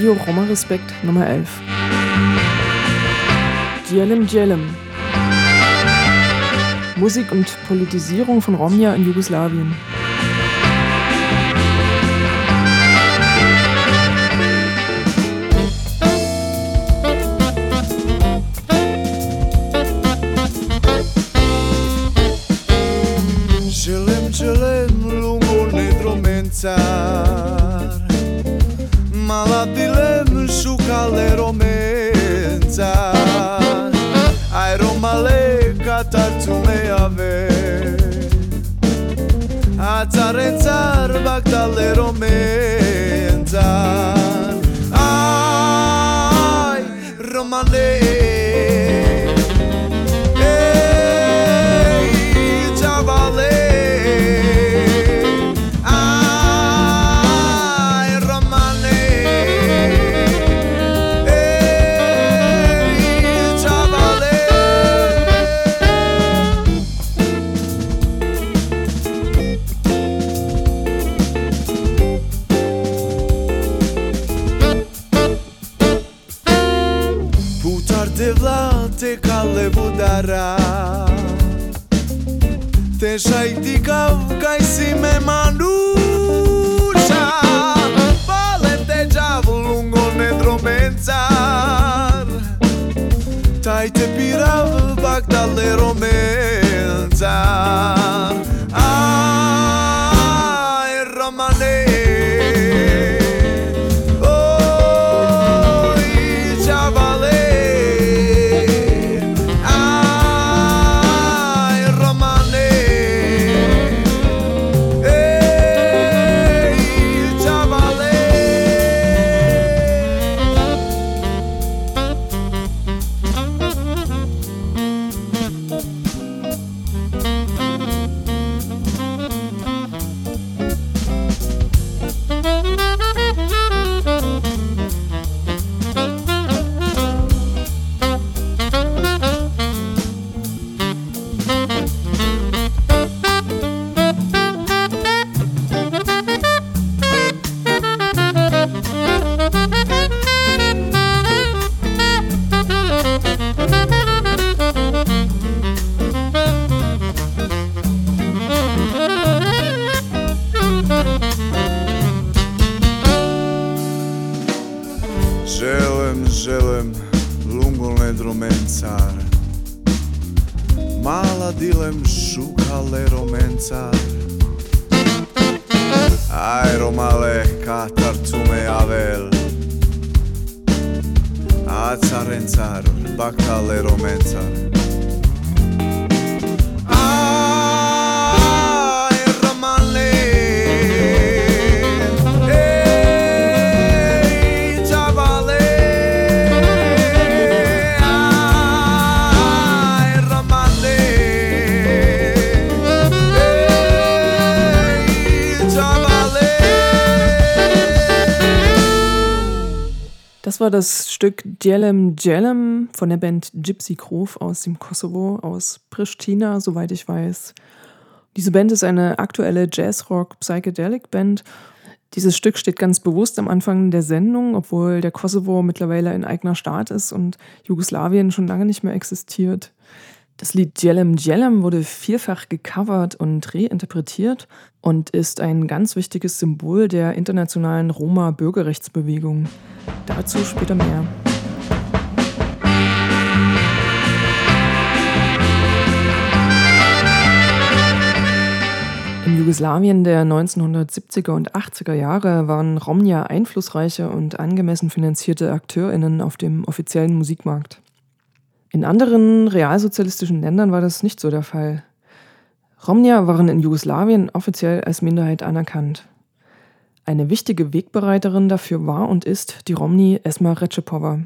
Radio Roma Respekt Nummer 11. Djelem Djelem. Musik und Politisierung von Romja in Jugoslawien. a little romancar. Mala dilem šukale romencar Aero male katartzume abel Atzarrentzar, bakale romentzar Das war das Stück Djelem Djelem von der Band Gypsy Grove aus dem Kosovo, aus Pristina, soweit ich weiß. Diese Band ist eine aktuelle Jazzrock-Psychedelic-Band. Dieses Stück steht ganz bewusst am Anfang der Sendung, obwohl der Kosovo mittlerweile ein eigener Staat ist und Jugoslawien schon lange nicht mehr existiert. Das Lied Djelem Djelem wurde vielfach gecovert und reinterpretiert und ist ein ganz wichtiges Symbol der internationalen Roma-Bürgerrechtsbewegung. Dazu später mehr. Im Jugoslawien der 1970er und 80er Jahre waren Romnia einflussreiche und angemessen finanzierte AkteurInnen auf dem offiziellen Musikmarkt. In anderen realsozialistischen Ländern war das nicht so der Fall. Romnia waren in Jugoslawien offiziell als Minderheit anerkannt. Eine wichtige Wegbereiterin dafür war und ist die Romni Esma Recepova.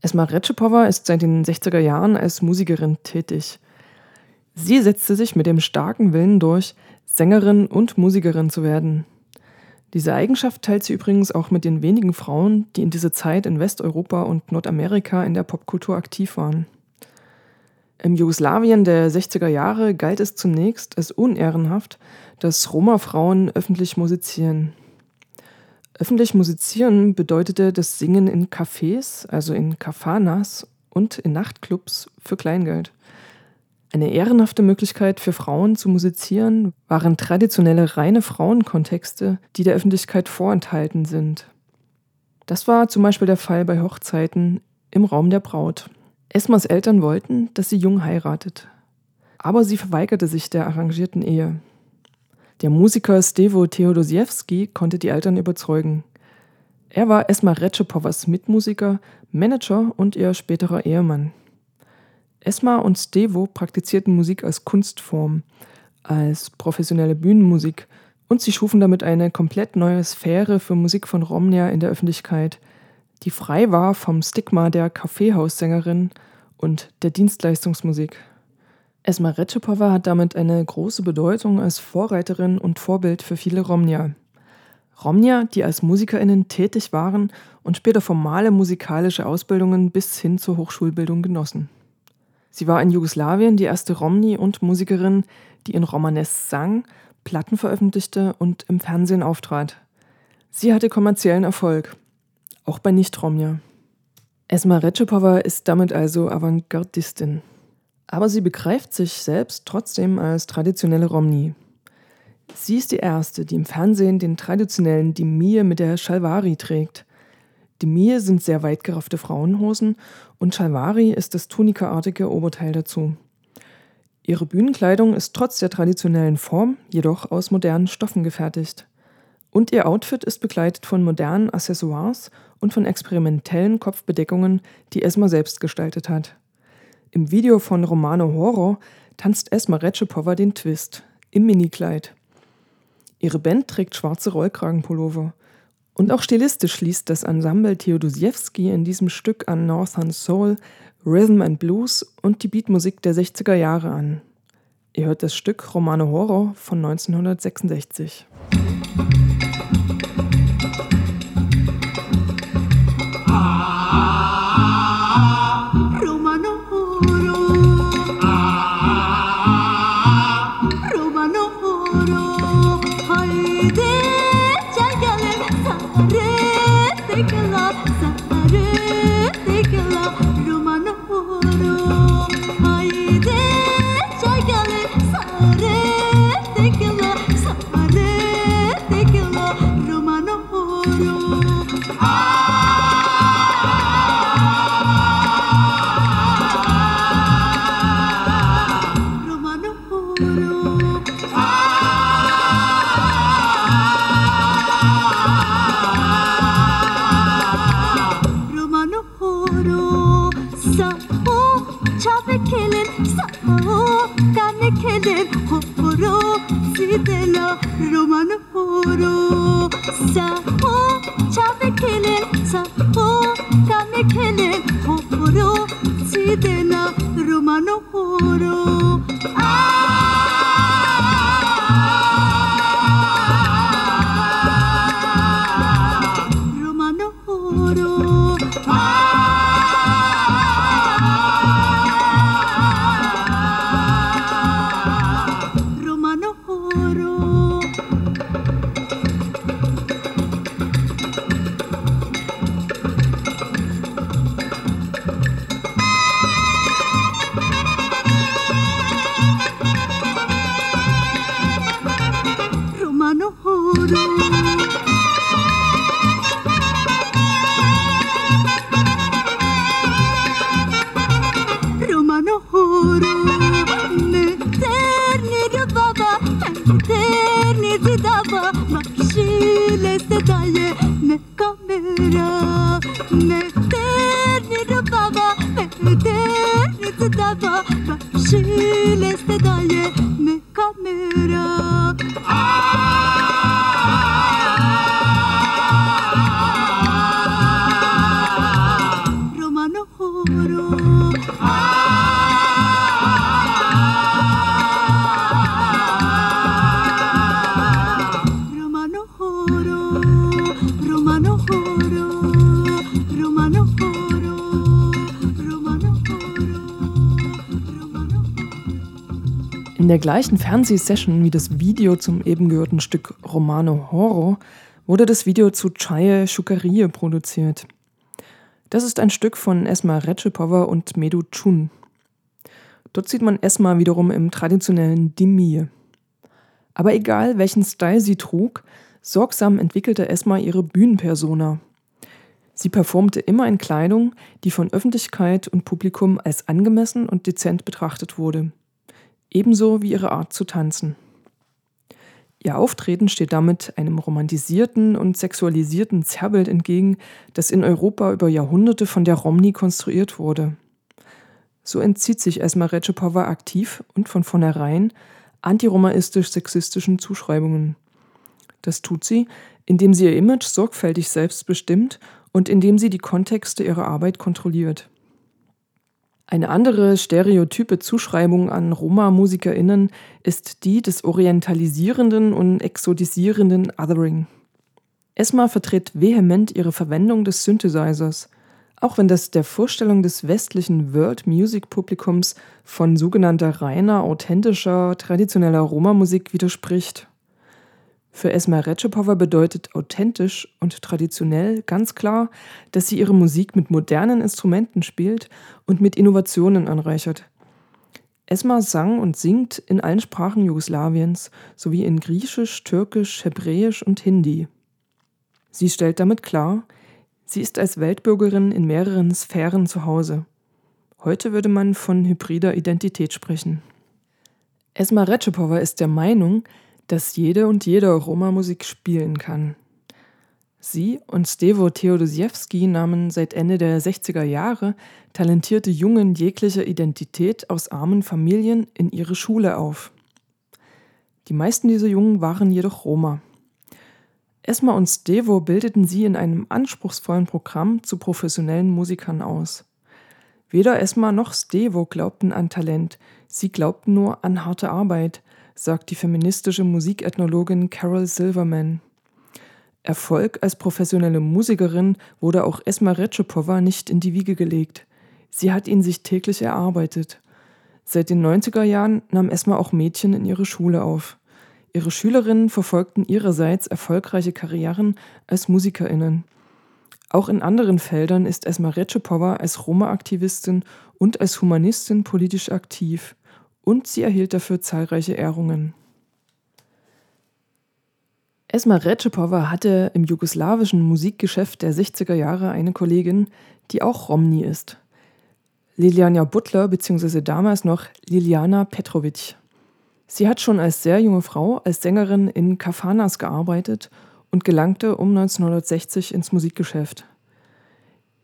Esma Recepova ist seit den 60er Jahren als Musikerin tätig. Sie setzte sich mit dem starken Willen durch, Sängerin und Musikerin zu werden. Diese Eigenschaft teilt sie übrigens auch mit den wenigen Frauen, die in dieser Zeit in Westeuropa und Nordamerika in der Popkultur aktiv waren. Im Jugoslawien der 60er Jahre galt es zunächst als unehrenhaft, dass Roma-Frauen öffentlich musizieren. Öffentlich musizieren bedeutete das Singen in Cafés, also in Kafanas und in Nachtclubs für Kleingeld. Eine ehrenhafte Möglichkeit für Frauen zu musizieren waren traditionelle reine Frauenkontexte, die der Öffentlichkeit vorenthalten sind. Das war zum Beispiel der Fall bei Hochzeiten im Raum der Braut. Esmas Eltern wollten, dass sie jung heiratet. Aber sie verweigerte sich der arrangierten Ehe. Der Musiker Stevo Theodosiewski konnte die Eltern überzeugen. Er war Esma Recepovas Mitmusiker, Manager und ihr späterer Ehemann. Esma und Stevo praktizierten Musik als Kunstform, als professionelle Bühnenmusik und sie schufen damit eine komplett neue Sphäre für Musik von Romnia in der Öffentlichkeit, die frei war vom Stigma der Kaffeehaussängerin und der Dienstleistungsmusik. Esma Recepova hat damit eine große Bedeutung als Vorreiterin und Vorbild für viele Romnia. Romnia, die als MusikerInnen tätig waren und später formale musikalische Ausbildungen bis hin zur Hochschulbildung genossen. Sie war in Jugoslawien die erste Romni und Musikerin, die in Romanes sang, Platten veröffentlichte und im Fernsehen auftrat. Sie hatte kommerziellen Erfolg, auch bei Nicht-Romja. Esma Recepova ist damit also Avantgardistin. Aber sie begreift sich selbst trotzdem als traditionelle Romni. Sie ist die Erste, die im Fernsehen den traditionellen Dimir mit der Shalwari trägt. Dimir sind sehr weit geraffte Frauenhosen und Shalwari ist das tunikaartige Oberteil dazu. Ihre Bühnenkleidung ist trotz der traditionellen Form jedoch aus modernen Stoffen gefertigt. Und ihr Outfit ist begleitet von modernen Accessoires und von experimentellen Kopfbedeckungen, die Esma selbst gestaltet hat. Im Video von Romano Horo tanzt Esma Recepova den Twist im Minikleid. Ihre Band trägt schwarze Rollkragenpullover und auch stilistisch schließt das Ensemble Theodosiewski in diesem Stück an Northern Soul, Rhythm and Blues und die Beatmusik der 60er Jahre an. Ihr hört das Stück Romano Horror von 1966. 心してなロマの der gleichen Fernsehsession wie das Video zum eben gehörten Stück Romano Horo wurde das Video zu Chaye Shukarie produziert. Das ist ein Stück von Esma Recipova und Medu Chun. Dort sieht man Esma wiederum im traditionellen Dimie. Aber egal, welchen Style sie trug, sorgsam entwickelte Esma ihre Bühnenpersona. Sie performte immer in Kleidung, die von Öffentlichkeit und Publikum als angemessen und dezent betrachtet wurde. Ebenso wie ihre Art zu tanzen. Ihr Auftreten steht damit einem romantisierten und sexualisierten Zerrbild entgegen, das in Europa über Jahrhunderte von der Romni konstruiert wurde. So entzieht sich Esma Recipova aktiv und von vornherein antiromaistisch-sexistischen Zuschreibungen. Das tut sie, indem sie ihr Image sorgfältig selbst bestimmt und indem sie die Kontexte ihrer Arbeit kontrolliert. Eine andere stereotype Zuschreibung an Roma-MusikerInnen ist die des orientalisierenden und exotisierenden Othering. Esma vertritt vehement ihre Verwendung des Synthesizers, auch wenn das der Vorstellung des westlichen World Music Publikums von sogenannter reiner, authentischer, traditioneller Roma-Musik widerspricht. Für Esma Recipova bedeutet authentisch und traditionell ganz klar, dass sie ihre Musik mit modernen Instrumenten spielt und mit Innovationen anreichert. Esma sang und singt in allen Sprachen Jugoslawiens sowie in Griechisch, Türkisch, Hebräisch und Hindi. Sie stellt damit klar, sie ist als Weltbürgerin in mehreren Sphären zu Hause. Heute würde man von hybrider Identität sprechen. Esma Recipova ist der Meinung, dass jede und jeder Roma-Musik spielen kann. Sie und Stevo Theodosiewski nahmen seit Ende der 60er Jahre talentierte Jungen jeglicher Identität aus armen Familien in ihre Schule auf. Die meisten dieser Jungen waren jedoch Roma. Esma und Stevo bildeten sie in einem anspruchsvollen Programm zu professionellen Musikern aus. Weder Esma noch Stevo glaubten an Talent, sie glaubten nur an harte Arbeit, sagt die feministische Musikethnologin Carol Silverman. Erfolg als professionelle Musikerin wurde auch Esma Recipova nicht in die Wiege gelegt. Sie hat ihn sich täglich erarbeitet. Seit den 90er Jahren nahm Esma auch Mädchen in ihre Schule auf. Ihre Schülerinnen verfolgten ihrerseits erfolgreiche Karrieren als MusikerInnen. Auch in anderen Feldern ist Esma Recipova als Roma-Aktivistin und als Humanistin politisch aktiv. Und sie erhielt dafür zahlreiche Ehrungen. Esma Recipova hatte im jugoslawischen Musikgeschäft der 60er Jahre eine Kollegin, die auch Romni ist. Liliana Butler bzw. damals noch Liliana Petrovic. Sie hat schon als sehr junge Frau als Sängerin in Kafanas gearbeitet und gelangte um 1960 ins Musikgeschäft.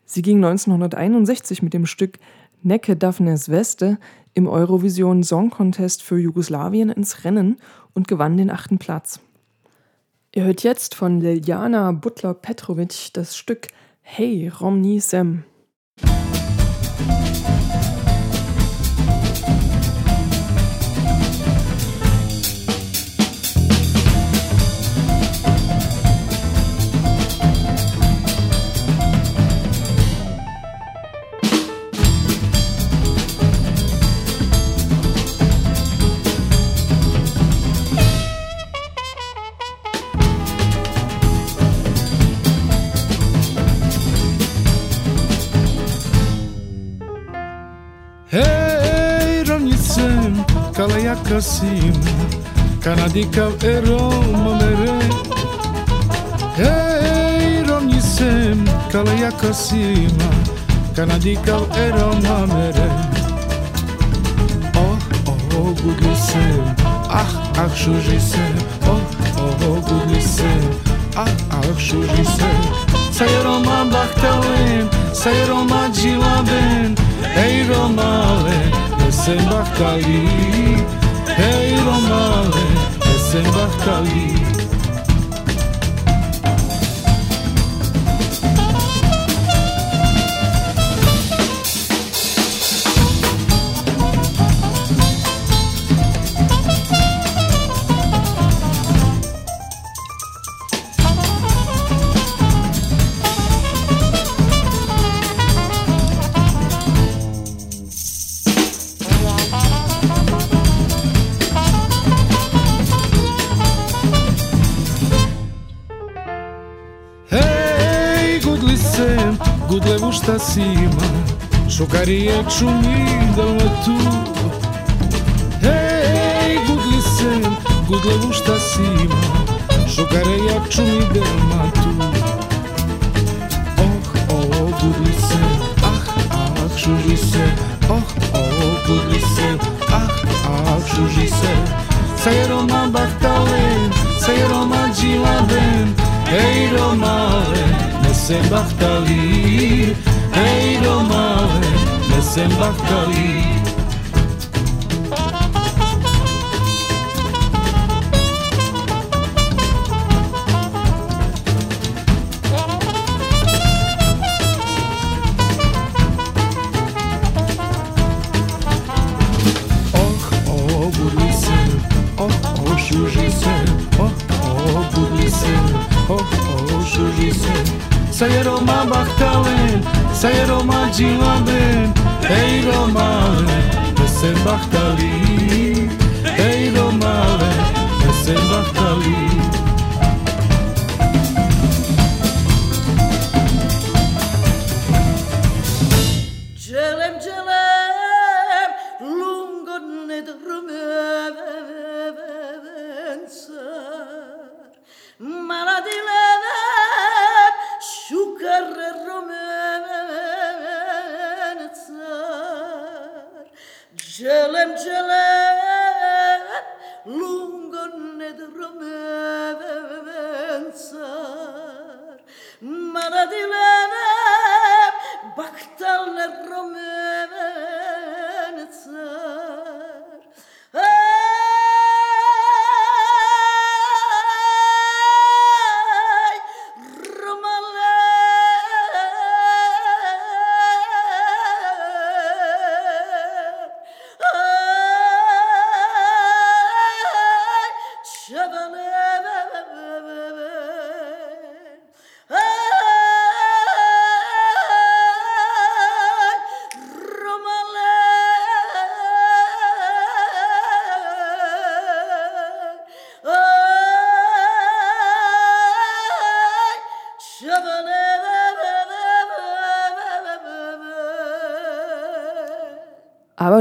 Sie ging 1961 mit dem Stück Necke Daphnes Weste im Eurovision Song Contest für Jugoslawien ins Rennen und gewann den achten Platz. Ihr hört jetzt von Liljana Butler-Petrovic das Stück Hey Romni Sem. kalaja kasim, kanadikav eroma mere. Hej, rovnicem, kalaja kasima, kanadikav eroma mere. Oh, oh, gudlisem, ah, ah, šužisem, oh, oh, gudlisem, ah, ah, šužisem. Sayaroma baktalin, sayaroma cilaben, Ey Romale, שמחת לי, Ei, Lombardi, desembarca ali. acima Șocaria ciumidă mă tu. Hej, gudli sen, gudle ušta sima Šokaria ciumidă mă tu Oh, oh, gudli sen, ah, ah, šuži sen Oh, oh, gudli sen, ah, ah, šuži sen Sa je Roma bahtalen, sa je Roma džiladen Hej, Romale, ne se bahtali. lo mare desembarcarí. Sayero ma bachtalen, sayero ma שירה בן, אי לא מראה, וסמבכת לי, אי לא מראה, וסמבכת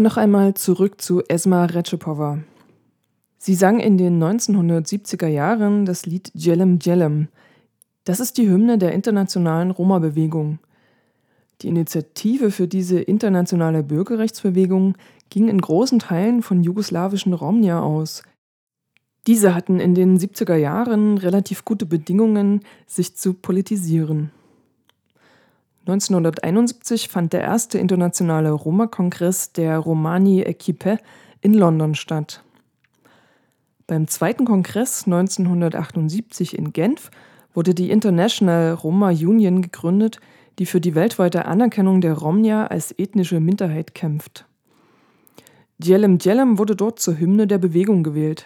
Noch einmal zurück zu Esma Retschepova. Sie sang in den 1970er Jahren das Lied Djelem Djelem. Das ist die Hymne der internationalen Roma-Bewegung. Die Initiative für diese internationale Bürgerrechtsbewegung ging in großen Teilen von jugoslawischen Romnia aus. Diese hatten in den 70er Jahren relativ gute Bedingungen, sich zu politisieren. 1971 fand der erste internationale Roma-Kongress der Romani Equipe in London statt. Beim zweiten Kongress 1978 in Genf wurde die International Roma Union gegründet, die für die weltweite Anerkennung der Romnia als ethnische Minderheit kämpft. Djelem Djelem wurde dort zur Hymne der Bewegung gewählt.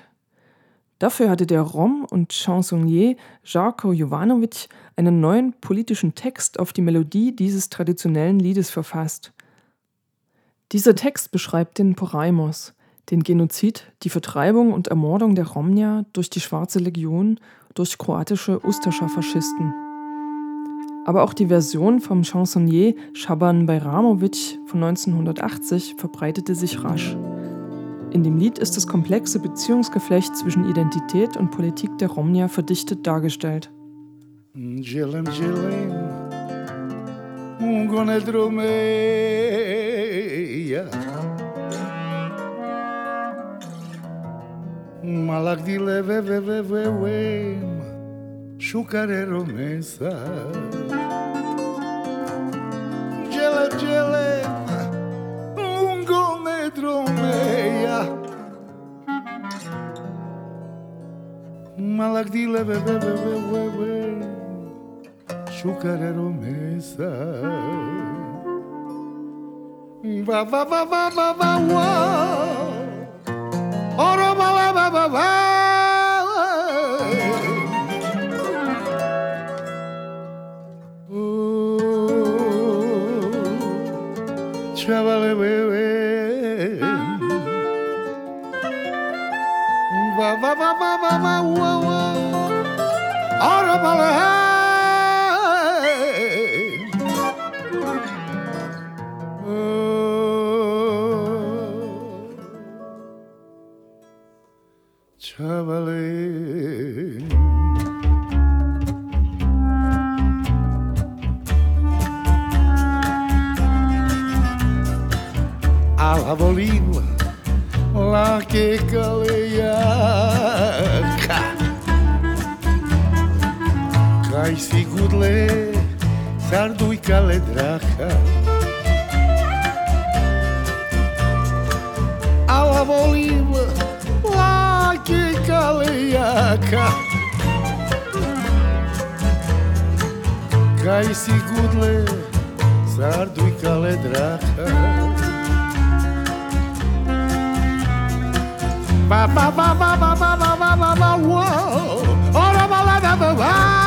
Dafür hatte der Rom und Chansonnier Jarko Jovanovic einen neuen politischen Text auf die Melodie dieses traditionellen Liedes verfasst. Dieser Text beschreibt den Poraimos, den Genozid, die Vertreibung und Ermordung der Romnia durch die Schwarze Legion durch kroatische Ustascha-Faschisten. Aber auch die Version vom Chansonnier Shaban Bajramovic von 1980 verbreitete sich rasch. In dem Lied ist das komplexe Beziehungsgeflecht zwischen Identität und Politik der Romnia verdichtet dargestellt. Gelem, gelem, ungone um drumeia. Malak dile leve ve ve ve ve Şukare romesa Gelem, gelem, ungone um drumeia. Malak dile ve ve ve ve ve azucarero mesa. Va, va, va, va, va, va, va, oro, va, va, va, va, va. Va, va, va, va, va, va, va. Cai Kaizi gudle zardu ikale draka Ala volim la kekalejaka Kaizi gudle zardu ikale draka Ba ba ba ba ba ba ba ba ba whoa. Ora ba la ba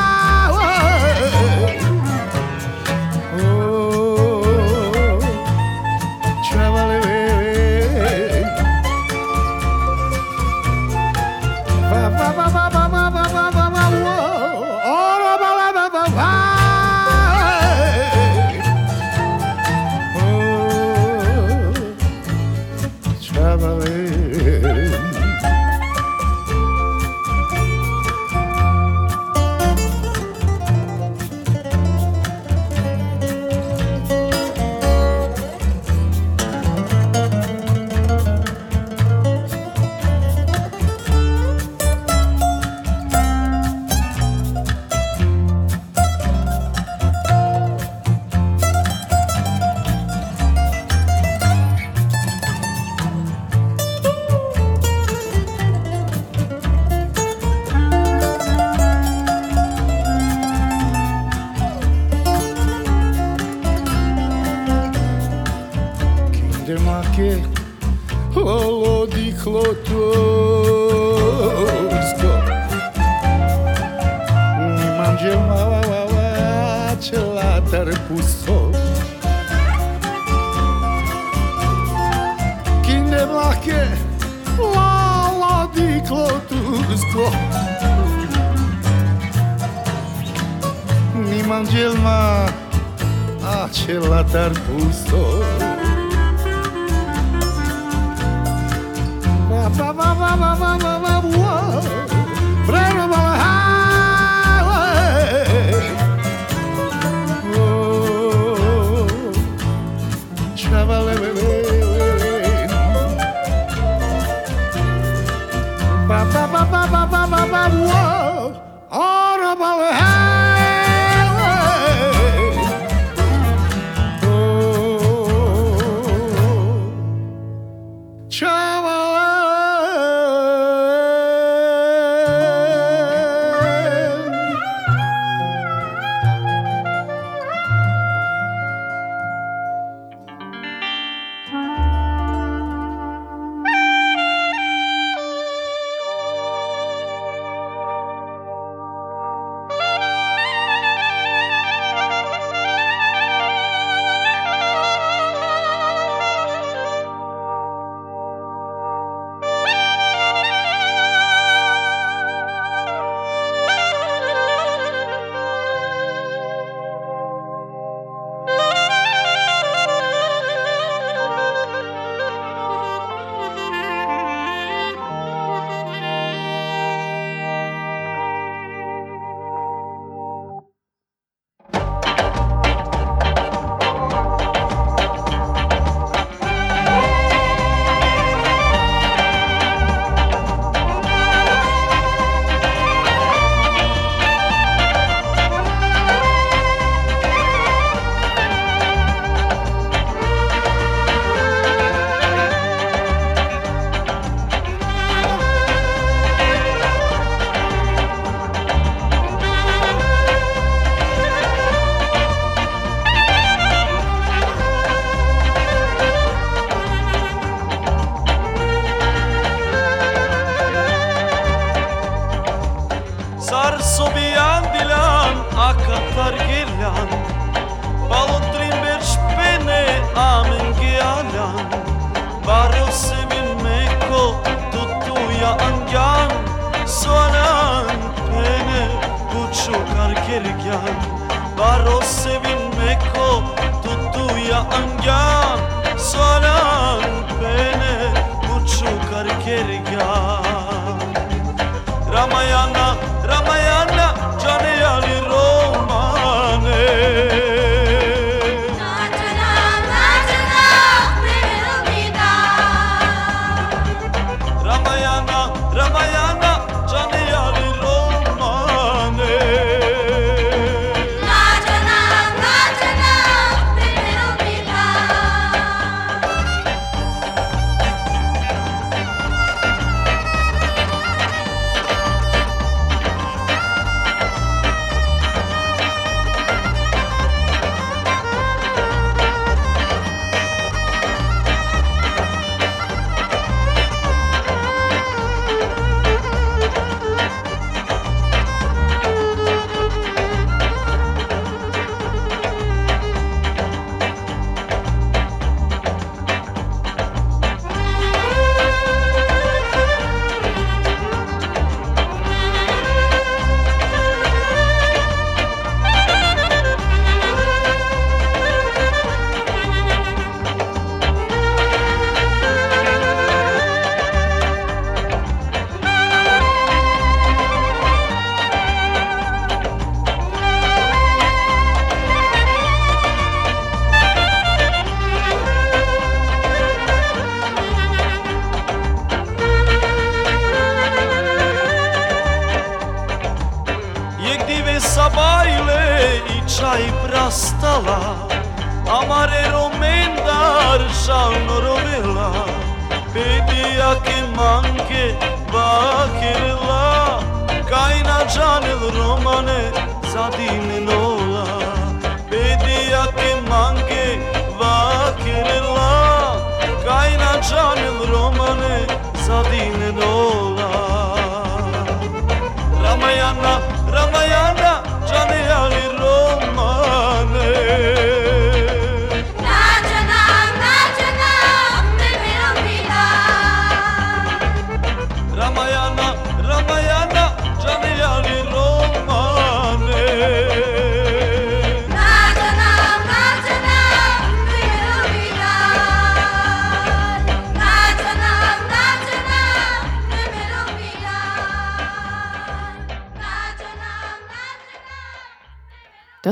Ramayana,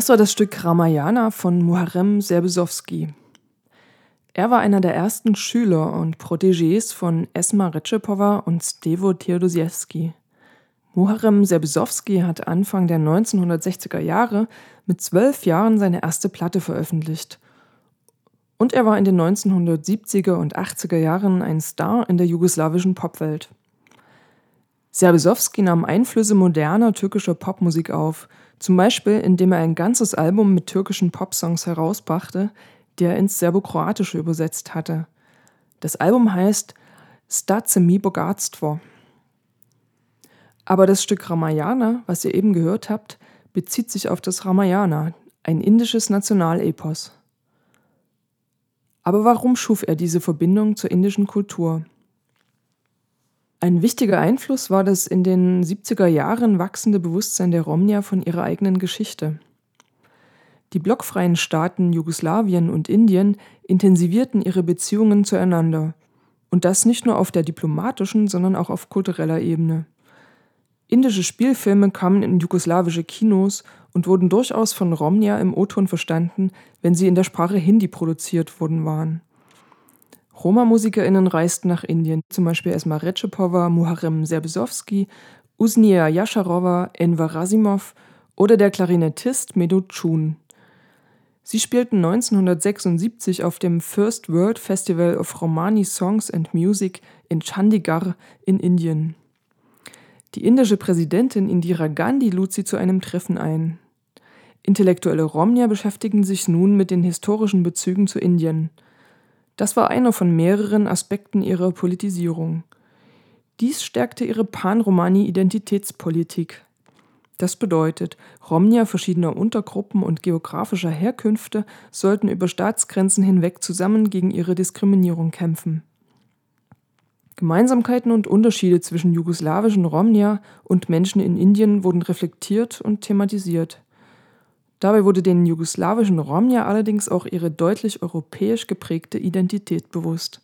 Das war das Stück Ramayana von Muharrem Serbesowski. Er war einer der ersten Schüler und Protégés von Esma Retschepova und Stevo Theodosiewski. Muharrem Serbesowski hat Anfang der 1960er Jahre mit zwölf Jahren seine erste Platte veröffentlicht. Und er war in den 1970er und 80er Jahren ein Star in der jugoslawischen Popwelt. Serbesowski nahm Einflüsse moderner türkischer Popmusik auf, zum Beispiel indem er ein ganzes Album mit türkischen Popsongs herausbrachte, die er ins Serbokroatische übersetzt hatte. Das Album heißt Stace mi Bogatstvo. Aber das Stück Ramayana, was ihr eben gehört habt, bezieht sich auf das Ramayana, ein indisches Nationalepos. Aber warum schuf er diese Verbindung zur indischen Kultur? Ein wichtiger Einfluss war das in den 70er Jahren wachsende Bewusstsein der Romnia von ihrer eigenen Geschichte. Die blockfreien Staaten Jugoslawien und Indien intensivierten ihre Beziehungen zueinander. Und das nicht nur auf der diplomatischen, sondern auch auf kultureller Ebene. Indische Spielfilme kamen in jugoslawische Kinos und wurden durchaus von Romnia im O-Ton verstanden, wenn sie in der Sprache Hindi produziert worden waren. Roma-MusikerInnen reisten nach Indien, zum Beispiel Esma Retschepova, Muharrem Serbesowski, Usnia Yasharova, Enver Rasimov oder der Klarinettist Medut Chun. Sie spielten 1976 auf dem First World Festival of Romani Songs and Music in Chandigarh in Indien. Die indische Präsidentin Indira Gandhi lud sie zu einem Treffen ein. Intellektuelle Romnia beschäftigen sich nun mit den historischen Bezügen zu Indien. Das war einer von mehreren Aspekten ihrer Politisierung. Dies stärkte ihre Pan-Romani-Identitätspolitik. Das bedeutet, Romnia verschiedener Untergruppen und geografischer Herkünfte sollten über Staatsgrenzen hinweg zusammen gegen ihre Diskriminierung kämpfen. Gemeinsamkeiten und Unterschiede zwischen jugoslawischen Romnia und Menschen in Indien wurden reflektiert und thematisiert. Dabei wurde den jugoslawischen Romnia allerdings auch ihre deutlich europäisch geprägte Identität bewusst.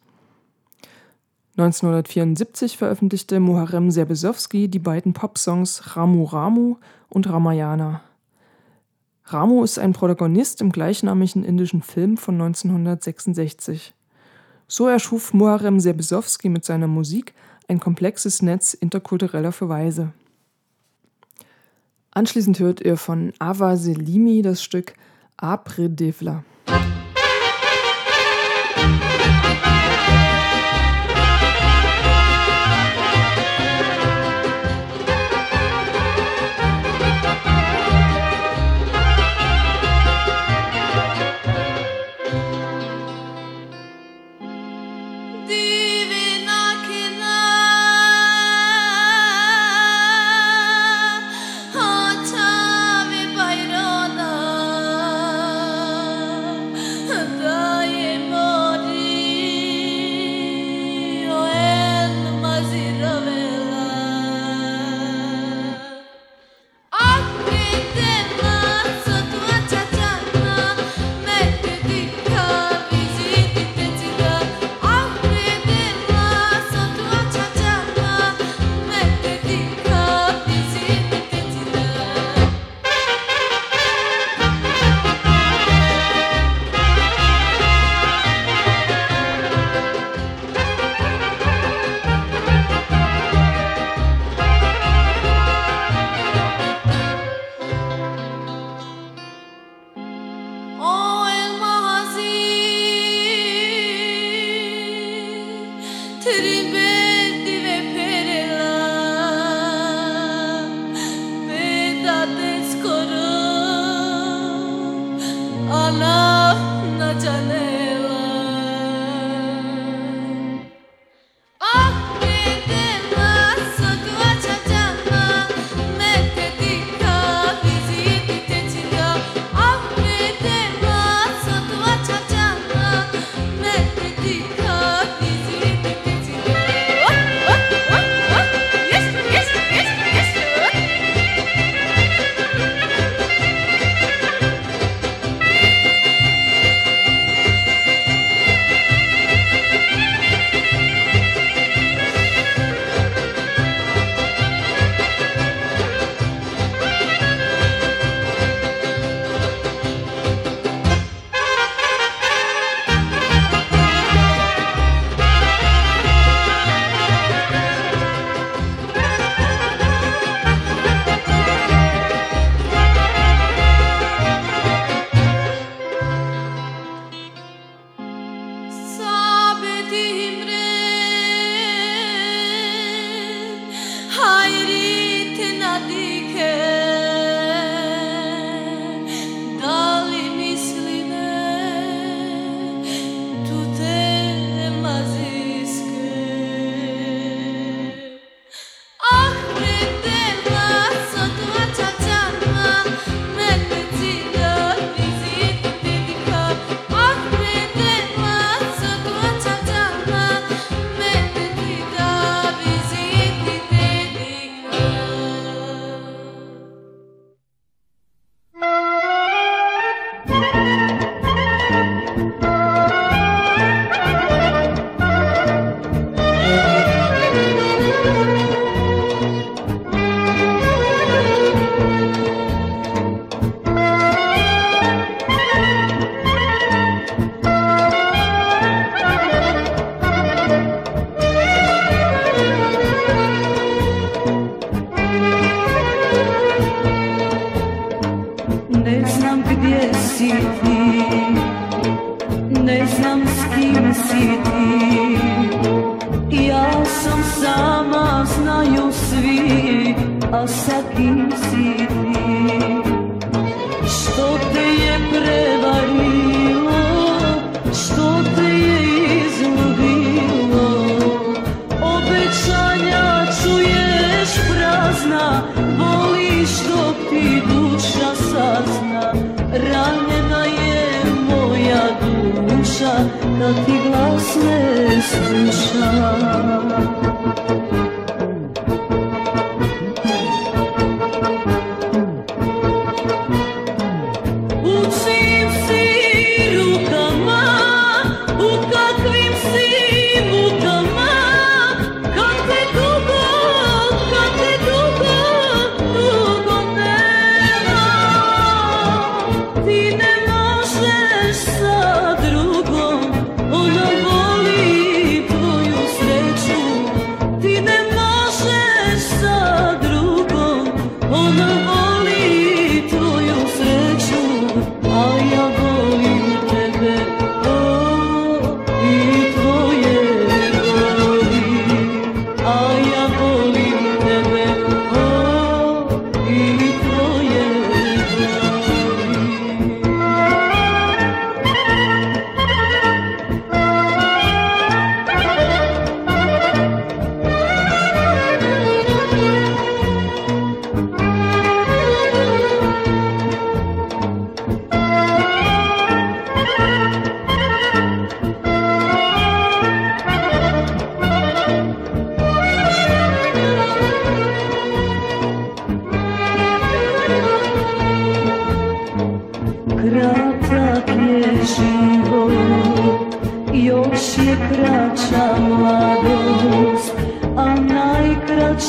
1974 veröffentlichte Muharrem Serbesowski die beiden Popsongs Ramu Ramu und Ramayana. Ramu ist ein Protagonist im gleichnamigen indischen Film von 1966. So erschuf Muharrem Serbesowski mit seiner Musik ein komplexes Netz interkultureller Verweise. Anschließend hört ihr von Ava Selimi das Stück Apre Devla.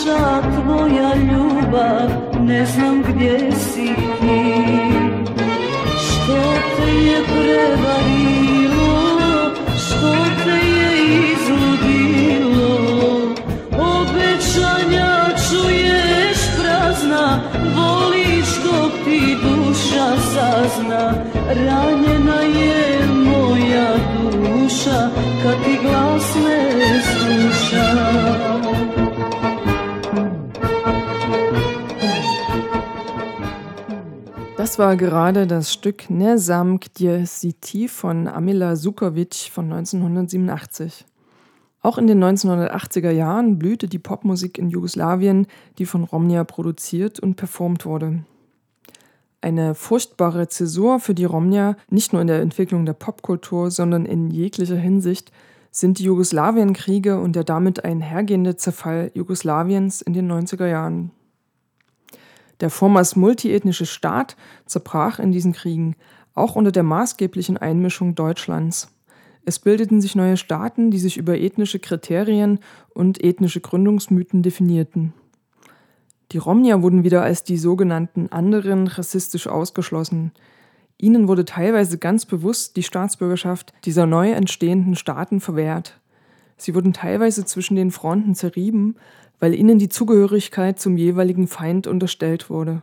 Najkraća tvoja ljubav, ne znam gdje si ti. Što te je prevarilo, što te je izludilo, obećanja čuješ prazna, voliš dok ti duša sazna, ranjena je moja duša, kad ti glas ne sluša. Das war gerade das Stück Nesam Gdje Siti von Amila Sukovic von 1987. Auch in den 1980er Jahren blühte die Popmusik in Jugoslawien, die von Romnia produziert und performt wurde. Eine furchtbare Zäsur für die Romnia, nicht nur in der Entwicklung der Popkultur, sondern in jeglicher Hinsicht, sind die Jugoslawienkriege und der damit einhergehende Zerfall Jugoslawiens in den 90er Jahren. Der vormals multiethnische Staat zerbrach in diesen Kriegen, auch unter der maßgeblichen Einmischung Deutschlands. Es bildeten sich neue Staaten, die sich über ethnische Kriterien und ethnische Gründungsmythen definierten. Die Romnia wurden wieder als die sogenannten anderen rassistisch ausgeschlossen. Ihnen wurde teilweise ganz bewusst die Staatsbürgerschaft dieser neu entstehenden Staaten verwehrt. Sie wurden teilweise zwischen den Fronten zerrieben, weil ihnen die Zugehörigkeit zum jeweiligen Feind unterstellt wurde.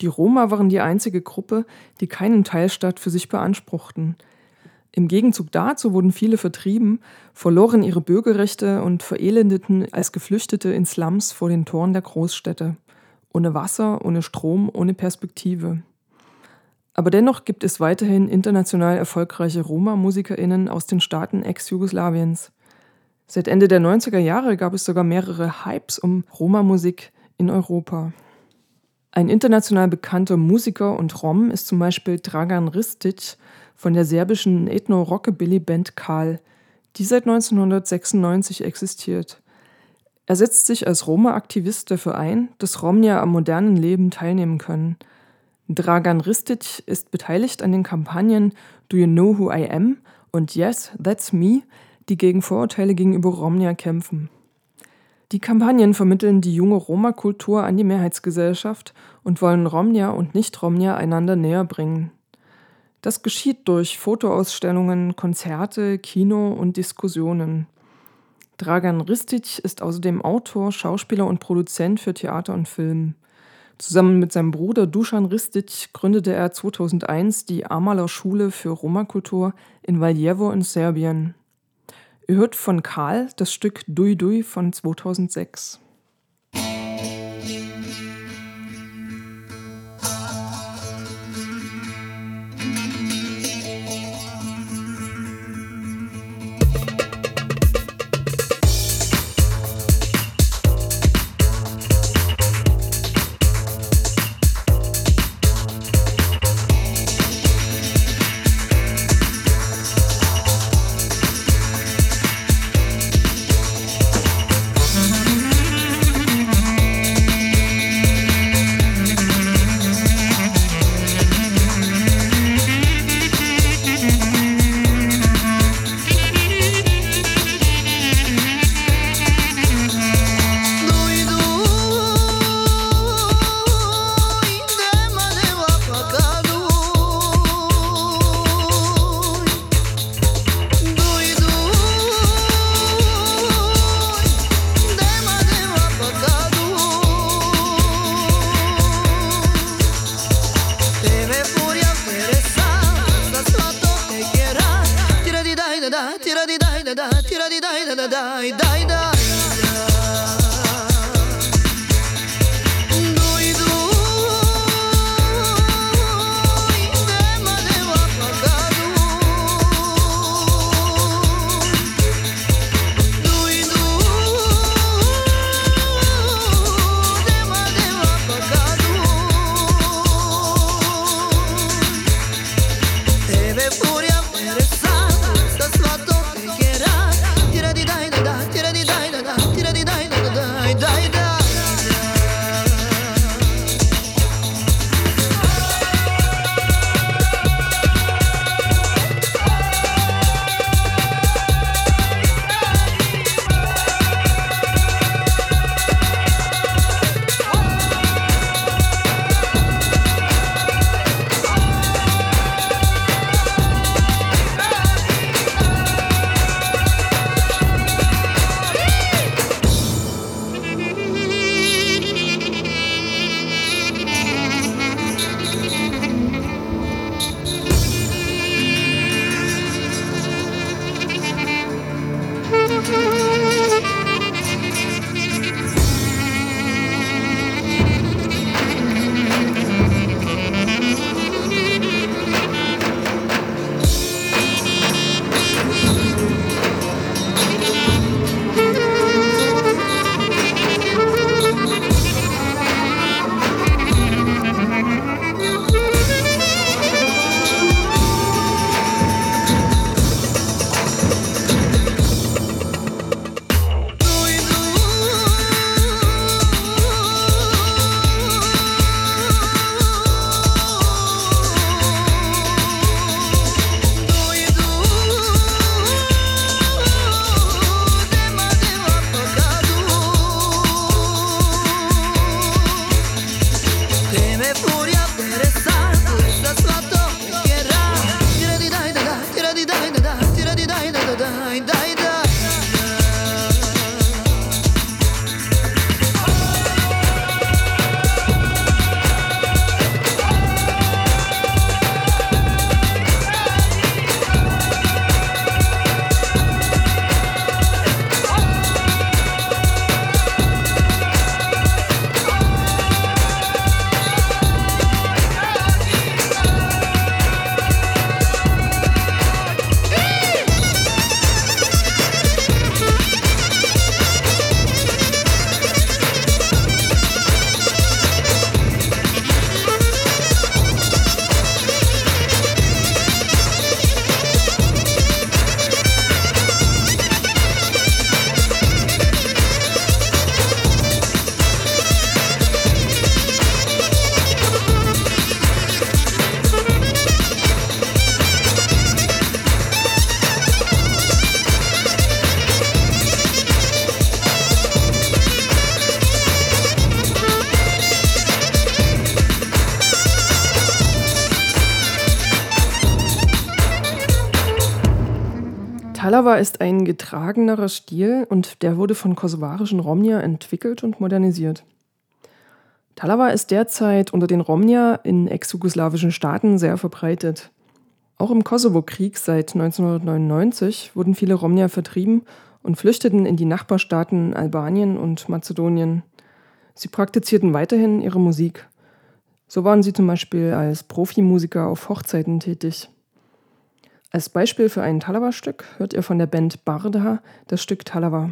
Die Roma waren die einzige Gruppe, die keinen Teilstaat für sich beanspruchten. Im Gegenzug dazu wurden viele vertrieben, verloren ihre Bürgerrechte und verelendeten als Geflüchtete in Slums vor den Toren der Großstädte. Ohne Wasser, ohne Strom, ohne Perspektive. Aber dennoch gibt es weiterhin international erfolgreiche Roma-MusikerInnen aus den Staaten Ex-Jugoslawiens. Seit Ende der 90er Jahre gab es sogar mehrere Hypes um Roma-Musik in Europa. Ein international bekannter Musiker und Rom ist zum Beispiel Dragan Ristic von der serbischen Ethno-Rockabilly-Band Karl, die seit 1996 existiert. Er setzt sich als Roma-Aktivist dafür ein, dass Romnia am modernen Leben teilnehmen können. Dragan Ristic ist beteiligt an den Kampagnen Do You Know Who I Am und Yes, That's Me, die gegen Vorurteile gegenüber Romnia kämpfen. Die Kampagnen vermitteln die junge Roma-Kultur an die Mehrheitsgesellschaft und wollen Romnia und Nicht-Romnia einander näher bringen. Das geschieht durch Fotoausstellungen, Konzerte, Kino und Diskussionen. Dragan Ristic ist außerdem Autor, Schauspieler und Produzent für Theater und Film. Zusammen mit seinem Bruder Dusan Ristic gründete er 2001 die Amala Schule für Roma-Kultur in Valjevo in Serbien. Ihr hört von Karl das Stück Dui Dui von 2006. Talava ist ein getragenerer Stil und der wurde von kosovarischen Romnia entwickelt und modernisiert. Talava ist derzeit unter den Romnia in ex-jugoslawischen Staaten sehr verbreitet. Auch im Kosovo-Krieg seit 1999 wurden viele Romnia vertrieben und flüchteten in die Nachbarstaaten Albanien und Mazedonien. Sie praktizierten weiterhin ihre Musik. So waren sie zum Beispiel als Profimusiker auf Hochzeiten tätig. Als Beispiel für ein Talava-Stück hört ihr von der Band Barda das Stück Talava.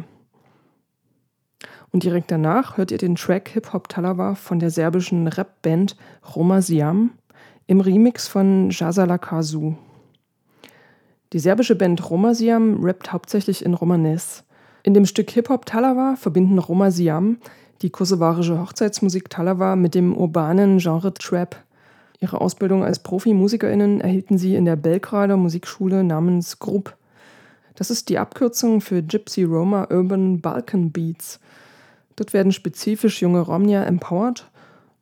Und direkt danach hört ihr den Track Hip Hop Talava von der serbischen Rap-Band Roma Siam im Remix von Jazala Kazu. Die serbische Band Roma Siam rappt hauptsächlich in Romanes. In dem Stück Hip Hop Talava verbinden Roma Siam die kosovarische Hochzeitsmusik Talava mit dem urbanen Genre Trap. Ihre Ausbildung als ProfimusikerInnen erhielten sie in der Belgrader Musikschule namens Grupp. Das ist die Abkürzung für Gypsy Roma Urban Balkan Beats. Dort werden spezifisch junge Romnia empowered.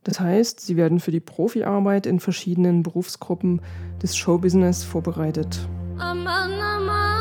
Das heißt, sie werden für die Profiarbeit in verschiedenen Berufsgruppen des Showbusiness vorbereitet. Aman, aman.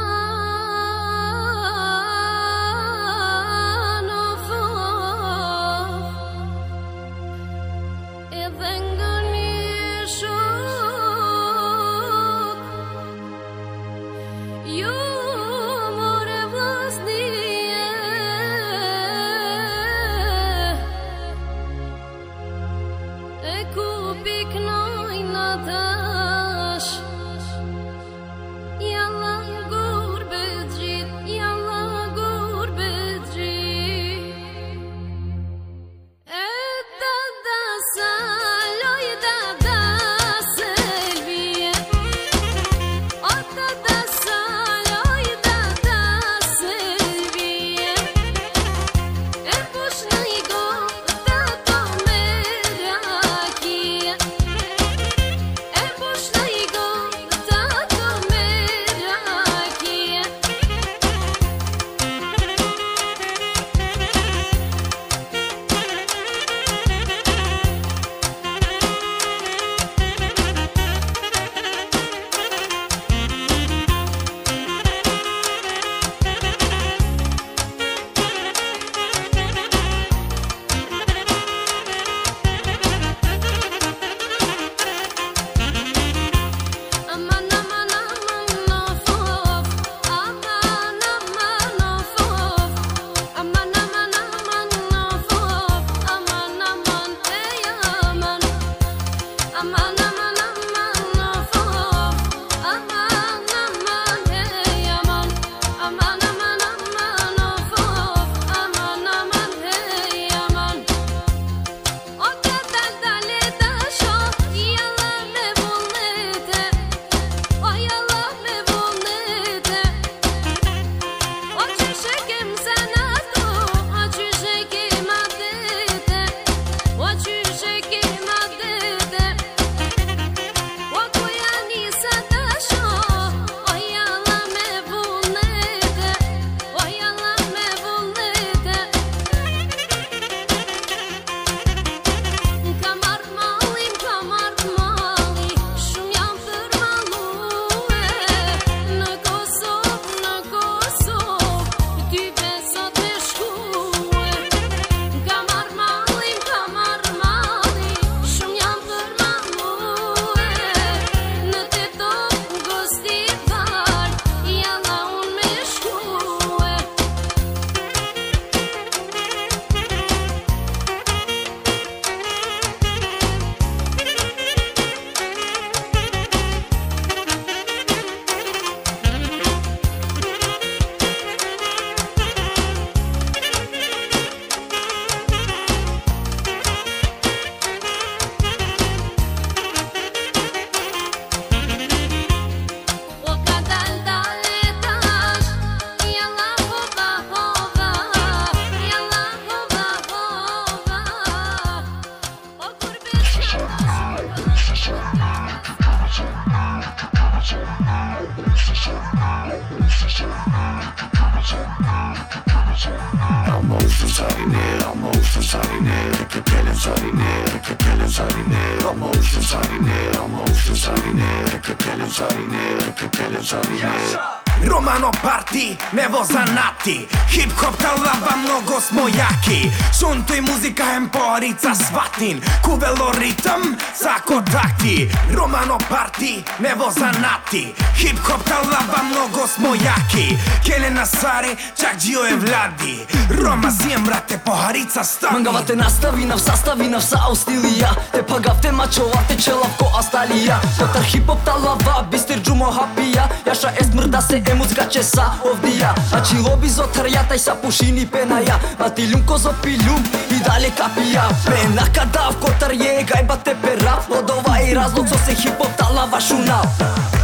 Latin Kuvelo ritam, sako takti Romano parti, nevo zanati Hip hop talaba, mnogo smo jaki Kene nasari, čak džio je vladi Roma zijem, brate, poharica stani Мангавате наставинав, саставинав, саустилија Те пагав, те мачовате, челав, ко асталија. Патар хип-хоп талава, бистер джумо хапија. Јаша е смрда се емуцка че са овдија. А чилоби за трјата и са пушини пенаја. А ти лјунко за пилјум и дали капија. Пена кадав котар е гајба те пера. Од ова и разлог со се хипотала вашу нав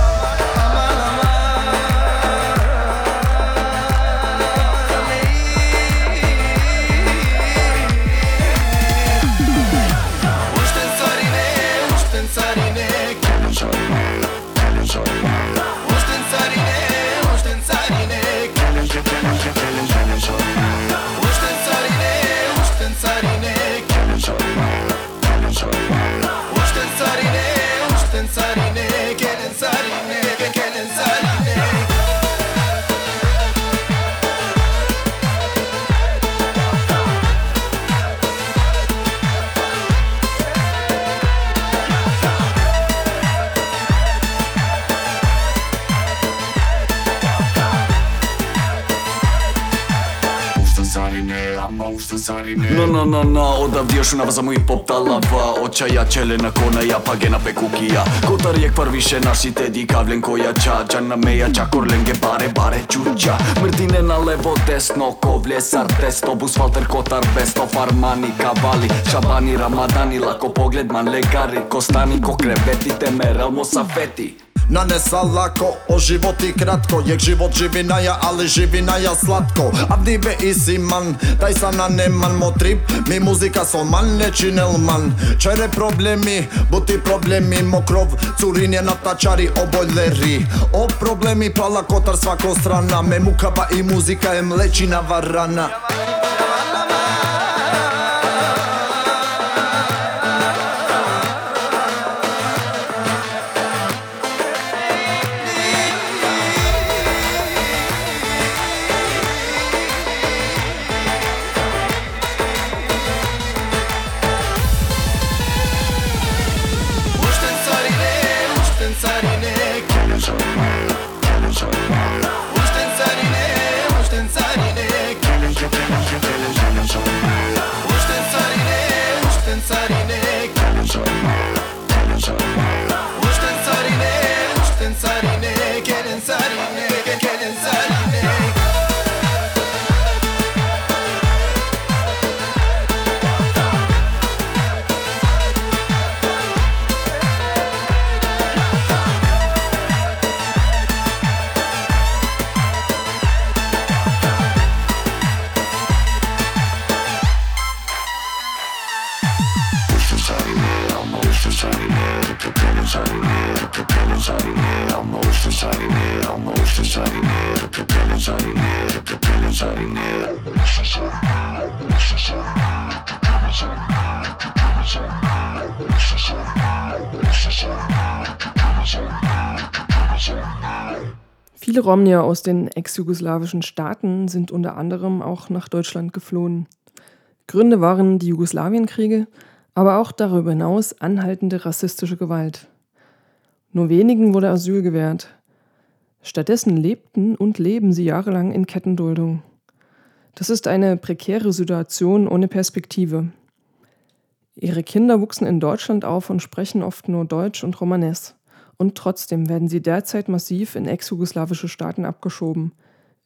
да вдиеш диошуна за мој попталава Очаја па ге на пекукија. Котар јек парвише нашите ди кавлен која чача На меја чакорлен ге баре баре чуча. Мртине на лево десно Ковлесар тесто бус Валтер Котар бесто Фармани кавали. Шабани рамадани лако поглед ман лекари Костани ко креветите мерал мосафети man legari Kostani ko kreveti temeramo sa feti Nanesa lako, o životi kratko Jak život živi naja, ali živi naja slatko. Avdive i siman, taj sana neman motrip Mi muzika solman, ne činelman Čere problemi, buti problemi Mokrov, curinje na tačari, obojleri O problemi, pala kotar svako strana Me mukava i muzika je mlečina varana Viele Romnier aus den ex-jugoslawischen Staaten sind unter anderem auch nach Deutschland geflohen. Gründe waren die Jugoslawienkriege, aber auch darüber hinaus anhaltende rassistische Gewalt. Nur wenigen wurde Asyl gewährt. Stattdessen lebten und leben sie jahrelang in Kettenduldung. Das ist eine prekäre Situation ohne Perspektive. Ihre Kinder wuchsen in Deutschland auf und sprechen oft nur Deutsch und Romanes. Und trotzdem werden sie derzeit massiv in ex-jugoslawische Staaten abgeschoben,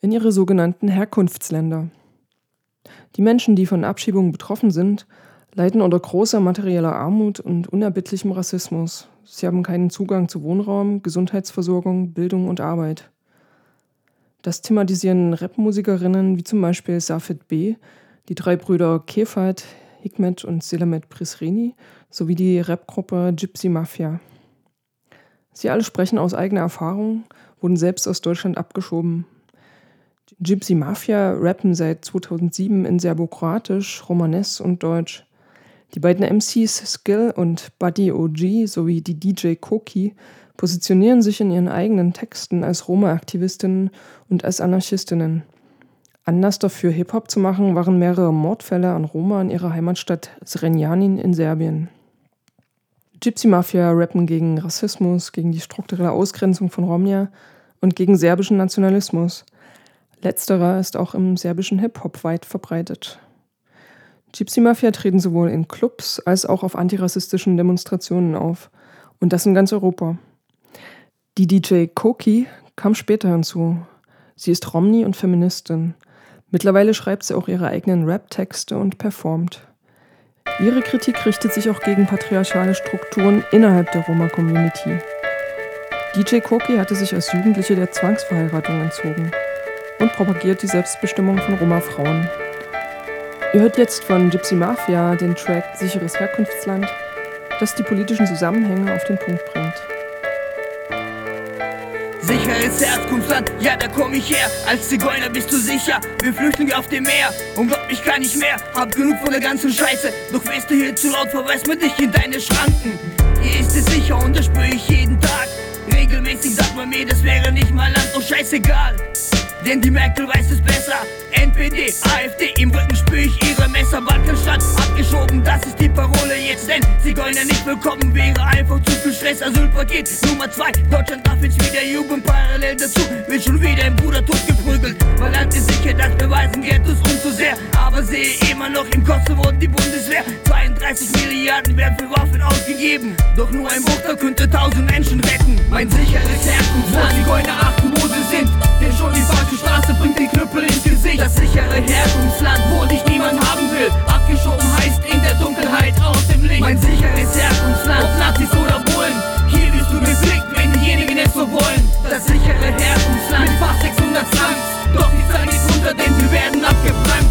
in ihre sogenannten Herkunftsländer. Die Menschen, die von Abschiebungen betroffen sind, leiden unter großer materieller Armut und unerbittlichem Rassismus. Sie haben keinen Zugang zu Wohnraum, Gesundheitsversorgung, Bildung und Arbeit. Das thematisieren Rapmusikerinnen wie zum Beispiel Safed B., die drei Brüder Kefat, Hikmet und Selamet Prisrini sowie die Rapgruppe Gypsy Mafia. Sie alle sprechen aus eigener Erfahrung, wurden selbst aus Deutschland abgeschoben. Gypsy Mafia rappen seit 2007 in Serbokroatisch, Romanes und Deutsch. Die beiden MCs Skill und Buddy OG sowie die DJ Koki positionieren sich in ihren eigenen Texten als Roma-Aktivistinnen und als Anarchistinnen. Anlass dafür, Hip-Hop zu machen, waren mehrere Mordfälle an Roma in ihrer Heimatstadt Zrenjanin in Serbien. Gypsy Mafia rappen gegen Rassismus, gegen die strukturelle Ausgrenzung von Romja und gegen serbischen Nationalismus. Letzterer ist auch im serbischen Hip-Hop weit verbreitet. Gypsy Mafia treten sowohl in Clubs als auch auf antirassistischen Demonstrationen auf. Und das in ganz Europa. Die DJ Koki kam später hinzu. Sie ist Romni und Feministin. Mittlerweile schreibt sie auch ihre eigenen Rap-Texte und performt. Ihre Kritik richtet sich auch gegen patriarchale Strukturen innerhalb der Roma-Community. DJ Koki hatte sich als Jugendliche der Zwangsverheiratung entzogen und propagiert die Selbstbestimmung von Roma-Frauen. Ihr hört jetzt von Gypsy Mafia den Track Sicheres Herkunftsland, das die politischen Zusammenhänge auf den Punkt bringt. Sicheres Herkunftsland, ja da komm ich her. Als Zigeuner bist du sicher, wir Flüchtlinge auf dem Meer. Und glaub, ich kann nicht mehr, hab genug von der ganzen Scheiße. Doch wärst du hier zu laut, verweist man dich in deine Schranken. Hier ist es sicher und das spür ich jeden Tag. Regelmäßig sagt man mir, das wäre nicht mal Land, doch scheißegal. Denn die Merkel weiß es besser. NPD, AfD, im Rücken spür ich ihre Messer. Balkanstadt abgeschoben, das ist die Parole jetzt. Denn Zigeuner nicht willkommen wäre einfach zu viel Stress. Asylpaket Nummer 2, Deutschland darf jetzt wieder jubeln. Parallel dazu wird schon wieder ein Bruder totgeprügelt. Weil Land ist sicher, das beweisen Ghettos umso sehr. Aber sehe immer noch im Kosovo die Bundeswehr. 32 Milliarden werden für Waffen ausgegeben. Doch nur ein Bruchteil könnte 1000 Menschen retten. Mein sicheres Herkunftsland, Zigeuner achten, wo sie sind. Straße bringt den Knüppel ins Gesicht. Das sichere Herkunftsland, wo dich niemand haben will. Abgeschoben heißt in der Dunkelheit aus dem Licht. Mein sicheres Herkunftsland, ob Nazis oder Bullen. Hier wirst du geblickt, wenn diejenigen es so wollen. Das sichere Herkunftsland mit fast 600 Slums. Doch die Zahl geht runter, denn sie werden abgebrannt.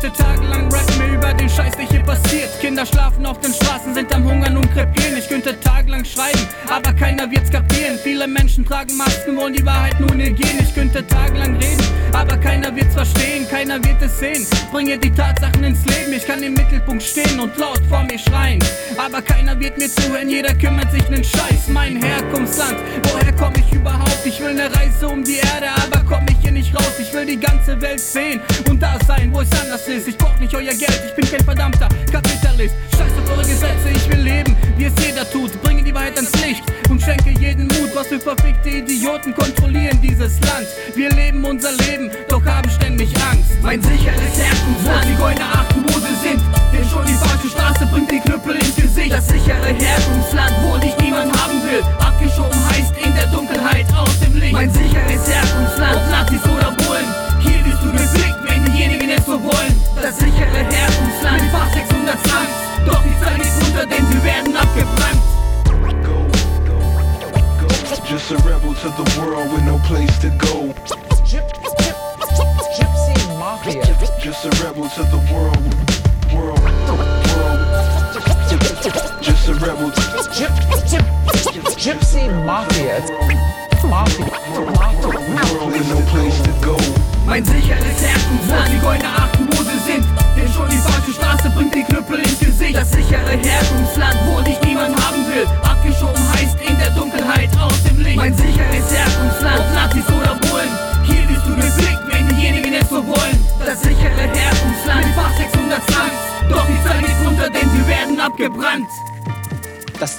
Könnte tagelang rappen über den Scheiß, der hier passiert. Kinder schlafen auf den Straßen, sind am Hungern und krepieren. Ich könnte tagelang schreiben, aber keiner wird's kapieren. Viele Menschen tragen Masken, wollen die Wahrheit nur negieren. Ich könnte tagelang reden, aber keiner wird's verstehen, keiner wird es sehen. Bringe die Tatsachen ins Leben, ich kann im Mittelpunkt stehen und laut vor mir schreien. Aber keiner wird mir zuhören, jeder kümmert sich nen Scheiß. Mein Herkunftsland, woher komm ich überhaupt? Ich will ne Reise um die Erde, aber komm ich hier nicht raus. Ich will die ganze Welt sehen und da sein, wo es anders ist. Ich brauch nicht euer Geld, ich bin kein verdammter Kapitalist. Scheiß auf eure Gesetze, ich will leben, wie es jeder tut. Bringe die Wahrheit ans Licht und schenke jeden Mut. Was für verfickte Idioten kontrollieren dieses Land. Wir leben unser Leben, doch haben ständig Angst. Mein sicheres Herkunftsland, die Zigeuner achten, wo sie sind. Denn schon die falsche Straße bringt den Knüppel ins Gesicht. Das sichere Herkunftsland, wo dich niemand haben will. Abgeschoben heißt